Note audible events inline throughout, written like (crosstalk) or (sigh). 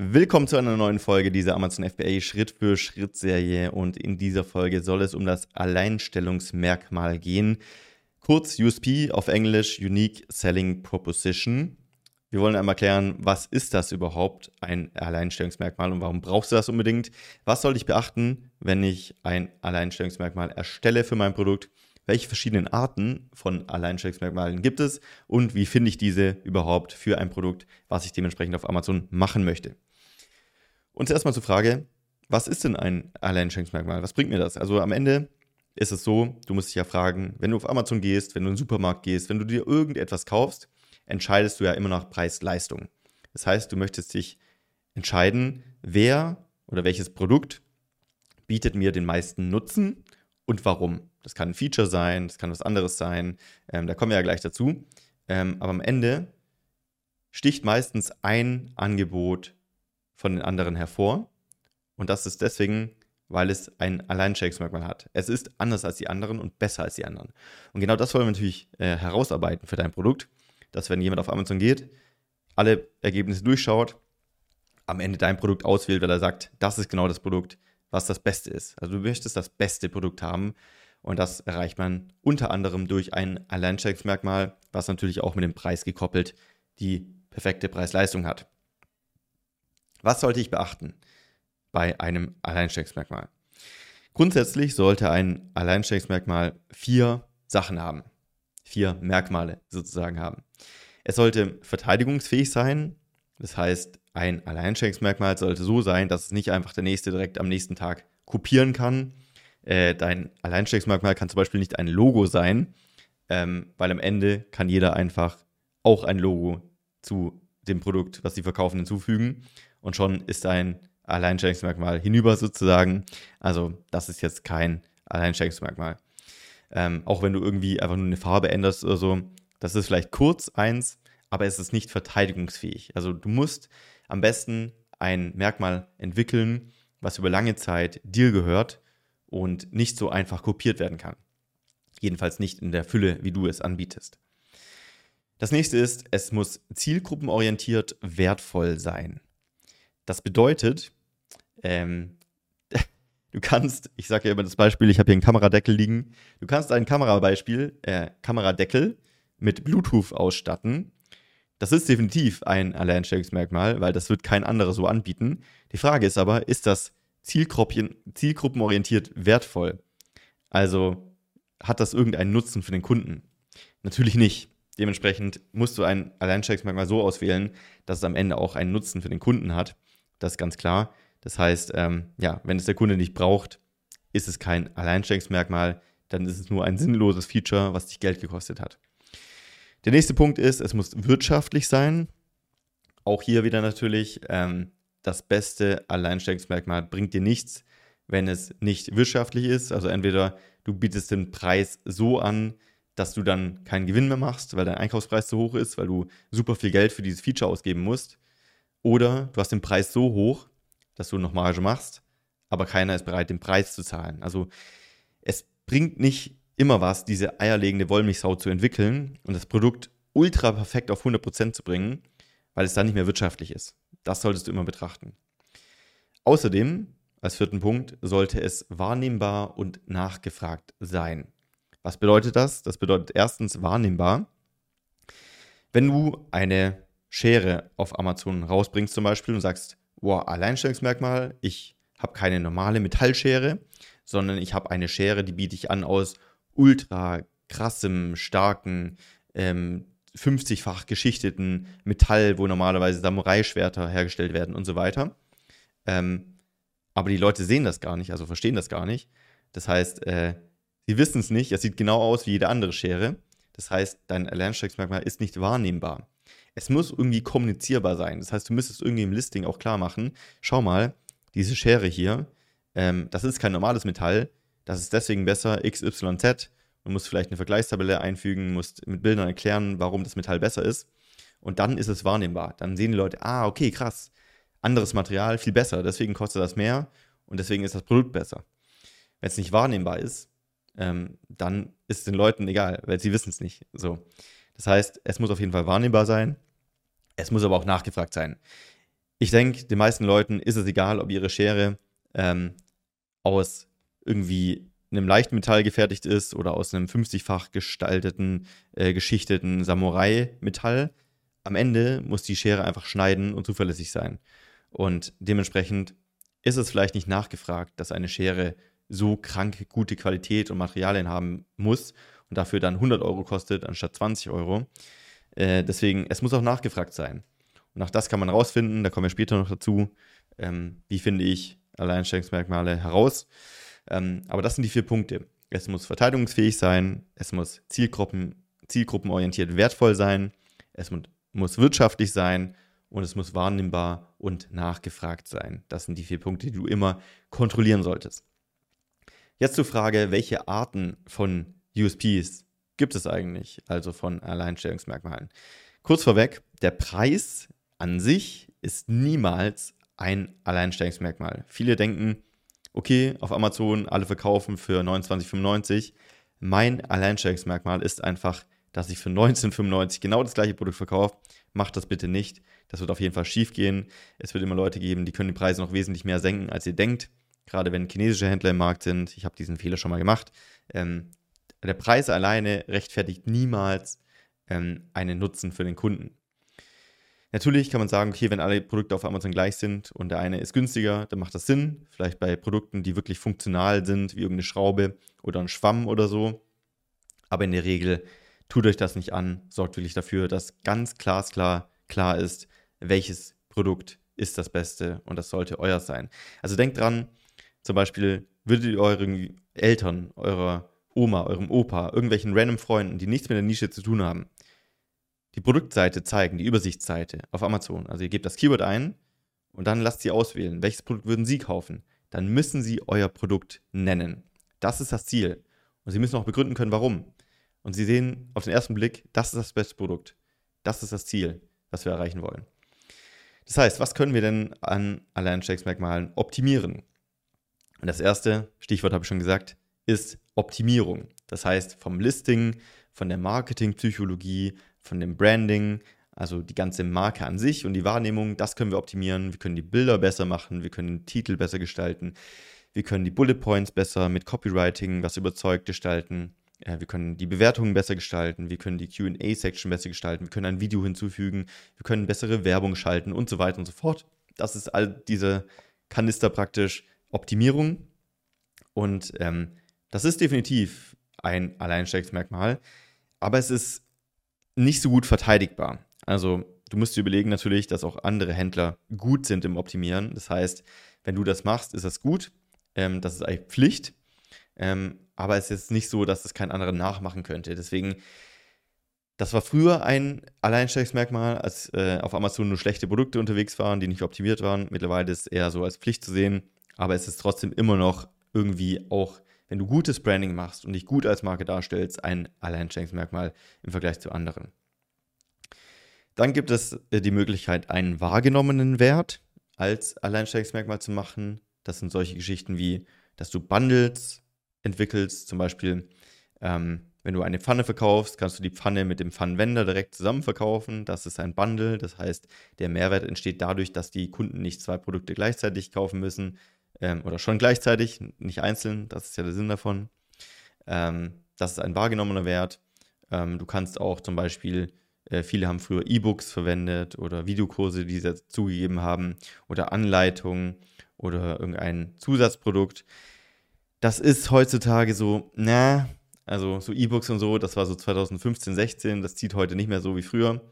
Willkommen zu einer neuen Folge dieser Amazon FBA Schritt für Schritt Serie und in dieser Folge soll es um das Alleinstellungsmerkmal gehen. Kurz USP auf Englisch Unique Selling Proposition. Wir wollen einmal klären, was ist das überhaupt, ein Alleinstellungsmerkmal und warum brauchst du das unbedingt? Was soll ich beachten, wenn ich ein Alleinstellungsmerkmal erstelle für mein Produkt? Welche verschiedenen Arten von Alleinstellungsmerkmalen gibt es und wie finde ich diese überhaupt für ein Produkt, was ich dementsprechend auf Amazon machen möchte? Und zuerst mal zur Frage, was ist denn ein Alleinstellungsmerkmal? Was bringt mir das? Also am Ende ist es so, du musst dich ja fragen, wenn du auf Amazon gehst, wenn du in den Supermarkt gehst, wenn du dir irgendetwas kaufst, entscheidest du ja immer nach Preis-Leistung. Das heißt, du möchtest dich entscheiden, wer oder welches Produkt bietet mir den meisten Nutzen und warum. Das kann ein Feature sein, das kann was anderes sein, ähm, da kommen wir ja gleich dazu. Ähm, aber am Ende sticht meistens ein Angebot von den anderen hervor. Und das ist deswegen, weil es ein Alleinstellungsmerkmal hat. Es ist anders als die anderen und besser als die anderen. Und genau das wollen wir natürlich äh, herausarbeiten für dein Produkt, dass wenn jemand auf Amazon geht, alle Ergebnisse durchschaut, am Ende dein Produkt auswählt, weil er sagt, das ist genau das Produkt, was das Beste ist. Also du möchtest das beste Produkt haben und das erreicht man unter anderem durch ein Alleinstellungsmerkmal, was natürlich auch mit dem Preis gekoppelt die perfekte Preis-Leistung hat. Was sollte ich beachten bei einem Alleinstellungsmerkmal? Grundsätzlich sollte ein Alleinstellungsmerkmal vier Sachen haben. Vier Merkmale sozusagen haben. Es sollte verteidigungsfähig sein. Das heißt, ein Alleinstellungsmerkmal sollte so sein, dass es nicht einfach der nächste direkt am nächsten Tag kopieren kann. Äh, dein Alleinstellungsmerkmal kann zum Beispiel nicht ein Logo sein, ähm, weil am Ende kann jeder einfach auch ein Logo zu dem Produkt, was sie verkaufen, hinzufügen und schon ist ein Alleinstellungsmerkmal hinüber sozusagen. Also das ist jetzt kein Alleinstellungsmerkmal. Ähm, auch wenn du irgendwie einfach nur eine Farbe änderst oder so, das ist vielleicht kurz eins, aber es ist nicht verteidigungsfähig. Also du musst am besten ein Merkmal entwickeln, was über lange Zeit dir gehört und nicht so einfach kopiert werden kann. Jedenfalls nicht in der Fülle, wie du es anbietest. Das nächste ist, es muss zielgruppenorientiert wertvoll sein. Das bedeutet, ähm, (laughs) du kannst, ich sage ja immer das Beispiel, ich habe hier einen Kameradeckel liegen, du kannst ein Kamerabeispiel, äh, Kameradeckel mit Bluetooth ausstatten. Das ist definitiv ein Alleinstellungsmerkmal, weil das wird kein anderer so anbieten. Die Frage ist aber, ist das zielgruppenorientiert wertvoll? Also hat das irgendeinen Nutzen für den Kunden? Natürlich nicht. Dementsprechend musst du ein Alleinstellungsmerkmal so auswählen, dass es am Ende auch einen Nutzen für den Kunden hat. Das ist ganz klar. Das heißt, ähm, ja, wenn es der Kunde nicht braucht, ist es kein Alleinstellungsmerkmal, dann ist es nur ein sinnloses Feature, was dich Geld gekostet hat. Der nächste Punkt ist, es muss wirtschaftlich sein. Auch hier wieder natürlich, ähm, das beste Alleinstellungsmerkmal bringt dir nichts, wenn es nicht wirtschaftlich ist. Also entweder du bietest den Preis so an, dass du dann keinen Gewinn mehr machst, weil dein Einkaufspreis zu hoch ist, weil du super viel Geld für dieses Feature ausgeben musst. Oder du hast den Preis so hoch, dass du noch Marge machst, aber keiner ist bereit, den Preis zu zahlen. Also es bringt nicht immer was, diese eierlegende Wollmilchsau zu entwickeln und das Produkt ultra perfekt auf 100% zu bringen, weil es dann nicht mehr wirtschaftlich ist. Das solltest du immer betrachten. Außerdem, als vierten Punkt, sollte es wahrnehmbar und nachgefragt sein. Was bedeutet das? Das bedeutet erstens wahrnehmbar. Wenn du eine Schere auf Amazon rausbringst zum Beispiel und sagst, wow, Alleinstellungsmerkmal, ich habe keine normale Metallschere, sondern ich habe eine Schere, die biete ich an aus ultra krassem, starken, ähm, 50-fach geschichteten Metall, wo normalerweise Samurai-Schwerter hergestellt werden und so weiter. Ähm, aber die Leute sehen das gar nicht, also verstehen das gar nicht. Das heißt, äh, sie wissen es nicht, es sieht genau aus wie jede andere Schere. Das heißt, dein Alleinstellungsmerkmal ist nicht wahrnehmbar es muss irgendwie kommunizierbar sein. Das heißt, du müsstest irgendwie im Listing auch klar machen, schau mal, diese Schere hier, ähm, das ist kein normales Metall, das ist deswegen besser XYZ. Du musst vielleicht eine Vergleichstabelle einfügen, musst mit Bildern erklären, warum das Metall besser ist. Und dann ist es wahrnehmbar. Dann sehen die Leute, ah, okay, krass, anderes Material, viel besser, deswegen kostet das mehr und deswegen ist das Produkt besser. Wenn es nicht wahrnehmbar ist, ähm, dann ist es den Leuten egal, weil sie wissen es nicht. So. Das heißt, es muss auf jeden Fall wahrnehmbar sein. Es muss aber auch nachgefragt sein. Ich denke, den meisten Leuten ist es egal, ob ihre Schere ähm, aus irgendwie einem Leichtmetall gefertigt ist oder aus einem 50-fach gestalteten, äh, geschichteten Samurai-Metall. Am Ende muss die Schere einfach schneiden und zuverlässig sein. Und dementsprechend ist es vielleicht nicht nachgefragt, dass eine Schere so krank gute Qualität und Materialien haben muss und dafür dann 100 Euro kostet anstatt 20 Euro. Äh, deswegen, es muss auch nachgefragt sein. Und auch das kann man rausfinden, da kommen wir später noch dazu. Ähm, wie finde ich Alleinstellungsmerkmale heraus? Ähm, aber das sind die vier Punkte. Es muss verteidigungsfähig sein, es muss Zielgruppen, zielgruppenorientiert wertvoll sein, es muss wirtschaftlich sein und es muss wahrnehmbar und nachgefragt sein. Das sind die vier Punkte, die du immer kontrollieren solltest. Jetzt zur Frage, welche Arten von USPs gibt es eigentlich, also von Alleinstellungsmerkmalen? Kurz vorweg, der Preis an sich ist niemals ein Alleinstellungsmerkmal. Viele denken, okay, auf Amazon alle verkaufen für 29,95. Mein Alleinstellungsmerkmal ist einfach, dass ich für 19,95 genau das gleiche Produkt verkaufe. Macht das bitte nicht. Das wird auf jeden Fall schief gehen. Es wird immer Leute geben, die können die Preise noch wesentlich mehr senken, als ihr denkt. Gerade wenn chinesische Händler im Markt sind. Ich habe diesen Fehler schon mal gemacht. Ähm, der Preis alleine rechtfertigt niemals ähm, einen Nutzen für den Kunden. Natürlich kann man sagen, okay, wenn alle Produkte auf Amazon gleich sind und der eine ist günstiger, dann macht das Sinn. Vielleicht bei Produkten, die wirklich funktional sind, wie irgendeine Schraube oder ein Schwamm oder so. Aber in der Regel tut euch das nicht an, sorgt wirklich dafür, dass ganz glasklar klar ist, welches Produkt ist das Beste und das sollte euer sein. Also denkt dran, zum Beispiel würdet ihr euren Eltern, eurer Oma, eurem Opa, irgendwelchen random Freunden, die nichts mit der Nische zu tun haben, die Produktseite zeigen, die Übersichtsseite auf Amazon. Also ihr gebt das Keyword ein und dann lasst sie auswählen, welches Produkt würden sie kaufen. Dann müssen sie euer Produkt nennen. Das ist das Ziel. Und sie müssen auch begründen können, warum. Und sie sehen auf den ersten Blick, das ist das beste Produkt. Das ist das Ziel, was wir erreichen wollen. Das heißt, was können wir denn an Alleinstellungsmerkmalen optimieren? Und das erste, Stichwort habe ich schon gesagt, ist Optimierung. Das heißt, vom Listing, von der Marketingpsychologie, von dem Branding, also die ganze Marke an sich und die Wahrnehmung, das können wir optimieren. Wir können die Bilder besser machen, wir können den Titel besser gestalten, wir können die Bullet Points besser mit Copywriting, was überzeugt gestalten. wir können die Bewertungen besser gestalten, wir können die QA-Section besser gestalten, wir können ein Video hinzufügen, wir können bessere Werbung schalten und so weiter und so fort. Das ist all diese Kanister praktisch Optimierung. Und ähm, das ist definitiv ein Alleinstellungsmerkmal, aber es ist nicht so gut verteidigbar. Also du musst dir überlegen natürlich, dass auch andere Händler gut sind im Optimieren. Das heißt, wenn du das machst, ist das gut. Ähm, das ist eigentlich Pflicht. Ähm, aber es ist nicht so, dass es kein anderer nachmachen könnte. Deswegen, das war früher ein Alleinstellungsmerkmal, als äh, auf Amazon nur schlechte Produkte unterwegs waren, die nicht optimiert waren. Mittlerweile ist es eher so als Pflicht zu sehen. Aber es ist trotzdem immer noch irgendwie auch, wenn du gutes Branding machst und dich gut als Marke darstellst, ein Alleinstellungsmerkmal im Vergleich zu anderen. Dann gibt es äh, die Möglichkeit, einen wahrgenommenen Wert als Alleinstellungsmerkmal zu machen. Das sind solche Geschichten wie, dass du Bundles entwickelst. Zum Beispiel, ähm, wenn du eine Pfanne verkaufst, kannst du die Pfanne mit dem Pfannenwender direkt zusammen verkaufen. Das ist ein Bundle. Das heißt, der Mehrwert entsteht dadurch, dass die Kunden nicht zwei Produkte gleichzeitig kaufen müssen ähm, oder schon gleichzeitig, nicht einzeln. Das ist ja der Sinn davon. Ähm, das ist ein wahrgenommener Wert. Ähm, du kannst auch zum Beispiel äh, viele haben früher E-Books verwendet oder Videokurse, die sie zugegeben haben oder Anleitungen oder irgendein Zusatzprodukt. Das ist heutzutage so, na, also so E-Books und so, das war so 2015, 16, das zieht heute nicht mehr so wie früher.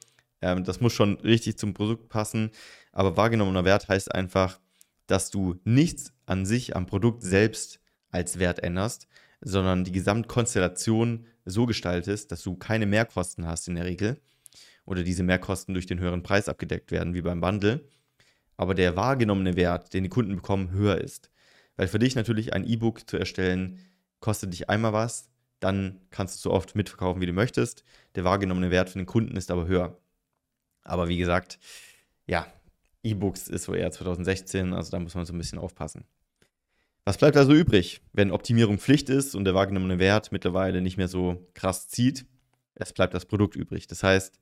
Ähm, das muss schon richtig zum Produkt passen. Aber wahrgenommener Wert heißt einfach, dass du nichts an sich am Produkt selbst als Wert änderst, sondern die Gesamtkonstellation so gestaltest, dass du keine Mehrkosten hast in der Regel oder diese Mehrkosten durch den höheren Preis abgedeckt werden, wie beim Bundle, aber der wahrgenommene Wert, den die Kunden bekommen, höher ist. Weil für dich natürlich ein E-Book zu erstellen, kostet dich einmal was, dann kannst du so oft mitverkaufen, wie du möchtest. Der wahrgenommene Wert für den Kunden ist aber höher. Aber wie gesagt, ja, E-Books ist so eher 2016, also da muss man so ein bisschen aufpassen. Was bleibt also übrig, wenn Optimierung Pflicht ist und der wahrgenommene Wert mittlerweile nicht mehr so krass zieht? Es bleibt das Produkt übrig. Das heißt,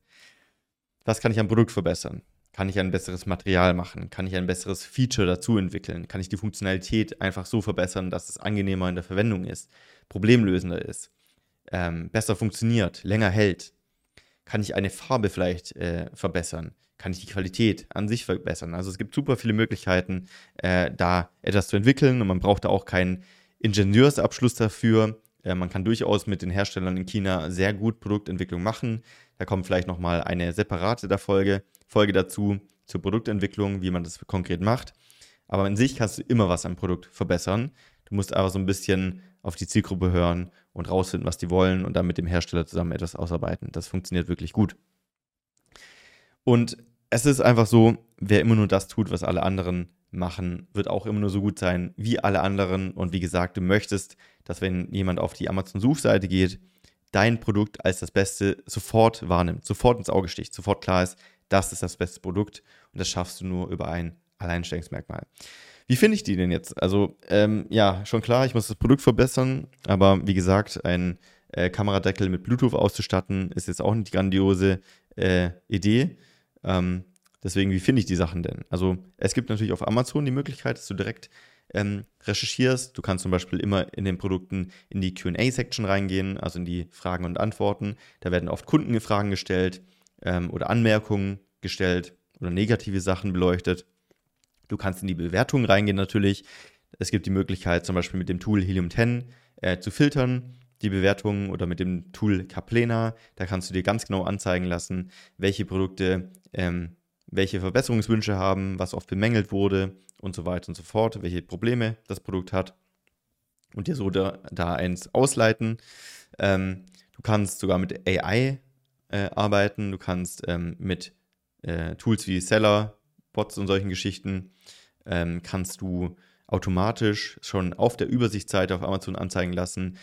was kann ich am Produkt verbessern? Kann ich ein besseres Material machen? Kann ich ein besseres Feature dazu entwickeln? Kann ich die Funktionalität einfach so verbessern, dass es angenehmer in der Verwendung ist, problemlösender ist, ähm, besser funktioniert, länger hält? Kann ich eine Farbe vielleicht äh, verbessern? Kann ich die Qualität an sich verbessern? Also es gibt super viele Möglichkeiten, äh, da etwas zu entwickeln und man braucht da auch keinen Ingenieursabschluss dafür. Äh, man kann durchaus mit den Herstellern in China sehr gut Produktentwicklung machen. Da kommt vielleicht nochmal eine separate der Folge, Folge dazu zur Produktentwicklung, wie man das konkret macht. Aber an sich kannst du immer was am Produkt verbessern. Du musst aber so ein bisschen auf die Zielgruppe hören und rausfinden, was die wollen und dann mit dem Hersteller zusammen etwas ausarbeiten. Das funktioniert wirklich gut. Und es ist einfach so, wer immer nur das tut, was alle anderen machen, wird auch immer nur so gut sein wie alle anderen. Und wie gesagt, du möchtest, dass wenn jemand auf die Amazon-Suchseite geht, dein Produkt als das Beste sofort wahrnimmt, sofort ins Auge sticht, sofort klar ist, das ist das beste Produkt und das schaffst du nur über ein Alleinstellungsmerkmal. Wie finde ich die denn jetzt? Also, ähm, ja, schon klar, ich muss das Produkt verbessern, aber wie gesagt, ein äh, Kameradeckel mit Bluetooth auszustatten, ist jetzt auch nicht die grandiose äh, Idee. Ähm, deswegen, wie finde ich die Sachen denn? Also, es gibt natürlich auf Amazon die Möglichkeit, dass du direkt ähm, recherchierst. Du kannst zum Beispiel immer in den Produkten in die QA-Section reingehen, also in die Fragen und Antworten. Da werden oft Kundenfragen gestellt ähm, oder Anmerkungen gestellt oder negative Sachen beleuchtet. Du kannst in die Bewertungen reingehen natürlich. Es gibt die Möglichkeit, zum Beispiel mit dem Tool Helium 10 äh, zu filtern, die Bewertungen oder mit dem Tool Caplena. Da kannst du dir ganz genau anzeigen lassen, welche Produkte ähm, welche Verbesserungswünsche haben, was oft bemängelt wurde und so weiter und so fort, welche Probleme das Produkt hat und dir so da, da eins ausleiten. Ähm, du kannst sogar mit AI äh, arbeiten, du kannst ähm, mit äh, Tools wie Seller, Bots und solchen Geschichten, ähm, kannst du automatisch schon auf der Übersichtsseite auf Amazon anzeigen lassen.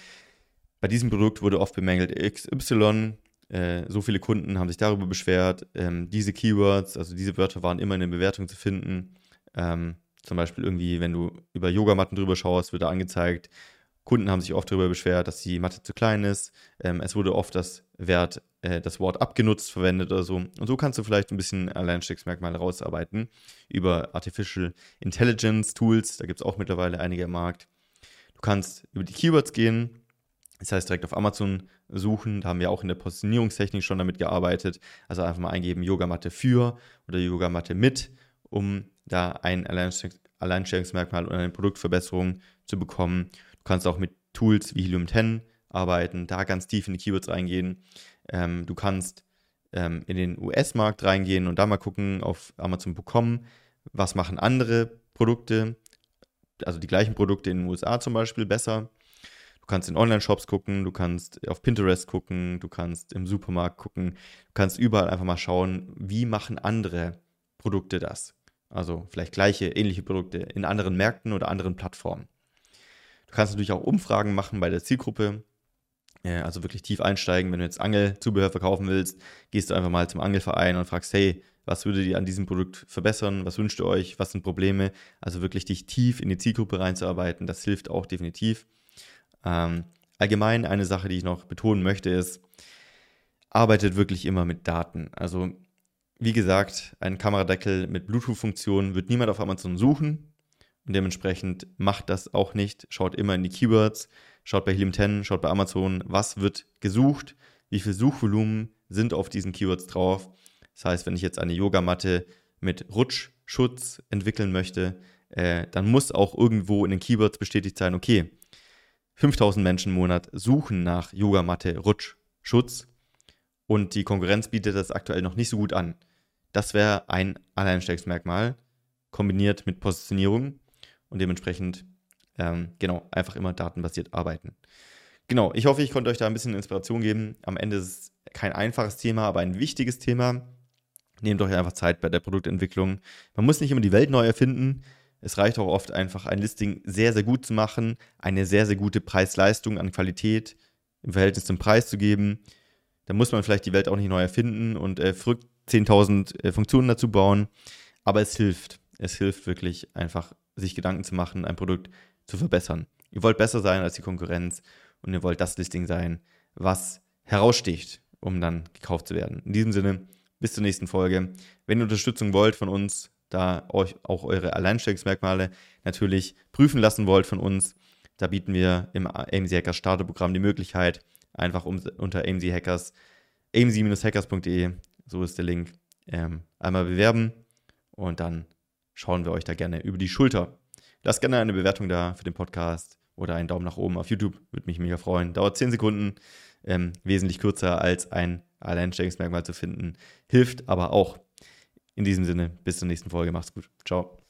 Bei diesem Produkt wurde oft bemängelt XY, äh, so viele Kunden haben sich darüber beschwert. Ähm, diese Keywords, also diese Wörter waren immer in den Bewertungen zu finden. Ähm, zum Beispiel irgendwie, wenn du über Yogamatten drüber schaust, wird da angezeigt, Kunden haben sich oft darüber beschwert, dass die Matte zu klein ist. Ähm, es wurde oft das, Wert, äh, das Wort abgenutzt verwendet oder so. Und so kannst du vielleicht ein bisschen Alleinstiegsmerkmale rausarbeiten über Artificial Intelligence Tools. Da gibt es auch mittlerweile einige im Markt. Du kannst über die Keywords gehen. Das heißt, direkt auf Amazon suchen. Da haben wir auch in der Positionierungstechnik schon damit gearbeitet. Also einfach mal eingeben Yogamatte für oder Yogamatte mit, um da ein Alleinstellungsmerkmal und eine Produktverbesserung zu bekommen. Du kannst auch mit Tools wie Helium 10 arbeiten, da ganz tief in die Keywords reingehen. Ähm, du kannst ähm, in den US-Markt reingehen und da mal gucken auf Amazon.com, was machen andere Produkte, also die gleichen Produkte in den USA zum Beispiel besser. Du kannst in Online-Shops gucken, du kannst auf Pinterest gucken, du kannst im Supermarkt gucken, du kannst überall einfach mal schauen, wie machen andere Produkte das. Also vielleicht gleiche, ähnliche Produkte in anderen Märkten oder anderen Plattformen. Du kannst natürlich auch Umfragen machen bei der Zielgruppe. Also wirklich tief einsteigen, wenn du jetzt Angelzubehör verkaufen willst, gehst du einfach mal zum Angelverein und fragst, hey, was würdet ihr an diesem Produkt verbessern? Was wünscht ihr euch? Was sind Probleme? Also wirklich dich tief in die Zielgruppe reinzuarbeiten, das hilft auch definitiv. Ähm, allgemein eine Sache, die ich noch betonen möchte, ist, arbeitet wirklich immer mit Daten. Also wie gesagt, ein Kameradeckel mit Bluetooth-Funktion wird niemand auf Amazon suchen und dementsprechend macht das auch nicht. Schaut immer in die Keywords, schaut bei Helium 10, schaut bei Amazon, was wird gesucht, wie viel Suchvolumen sind auf diesen Keywords drauf. Das heißt, wenn ich jetzt eine Yogamatte mit Rutschschutz entwickeln möchte, äh, dann muss auch irgendwo in den Keywords bestätigt sein, okay, 5000 Menschen im Monat suchen nach Yogamatte Rutschschutz und die Konkurrenz bietet das aktuell noch nicht so gut an. Das wäre ein Alleinstellungsmerkmal kombiniert mit Positionierung und dementsprechend ähm, genau einfach immer datenbasiert arbeiten. Genau, ich hoffe, ich konnte euch da ein bisschen Inspiration geben. Am Ende ist es kein einfaches Thema, aber ein wichtiges Thema. Nehmt euch einfach Zeit bei der Produktentwicklung. Man muss nicht immer die Welt neu erfinden. Es reicht auch oft einfach, ein Listing sehr, sehr gut zu machen, eine sehr, sehr gute Preis-Leistung an Qualität im Verhältnis zum Preis zu geben. Da muss man vielleicht die Welt auch nicht neu erfinden und äh, verrückt 10.000 äh, Funktionen dazu bauen. Aber es hilft. Es hilft wirklich einfach, sich Gedanken zu machen, ein Produkt zu verbessern. Ihr wollt besser sein als die Konkurrenz und ihr wollt das Listing sein, was heraussticht, um dann gekauft zu werden. In diesem Sinne Bis zur nächsten Folge. Wenn ihr Unterstützung wollt von uns, da euch auch eure Alleinstellungsmerkmale natürlich prüfen lassen wollt von uns, da bieten wir im AMC Hackers Starterprogramm die Möglichkeit, einfach um, unter AMC Hackers, amc-hackers.de, so ist der Link, ähm, einmal bewerben und dann schauen wir euch da gerne über die Schulter. Lasst gerne eine Bewertung da für den Podcast oder einen Daumen nach oben auf YouTube, würde mich mega freuen. Dauert 10 Sekunden, ähm, wesentlich kürzer als ein Alleinstellungsmerkmal zu finden, hilft aber auch. In diesem Sinne, bis zur nächsten Folge, macht's gut. Ciao.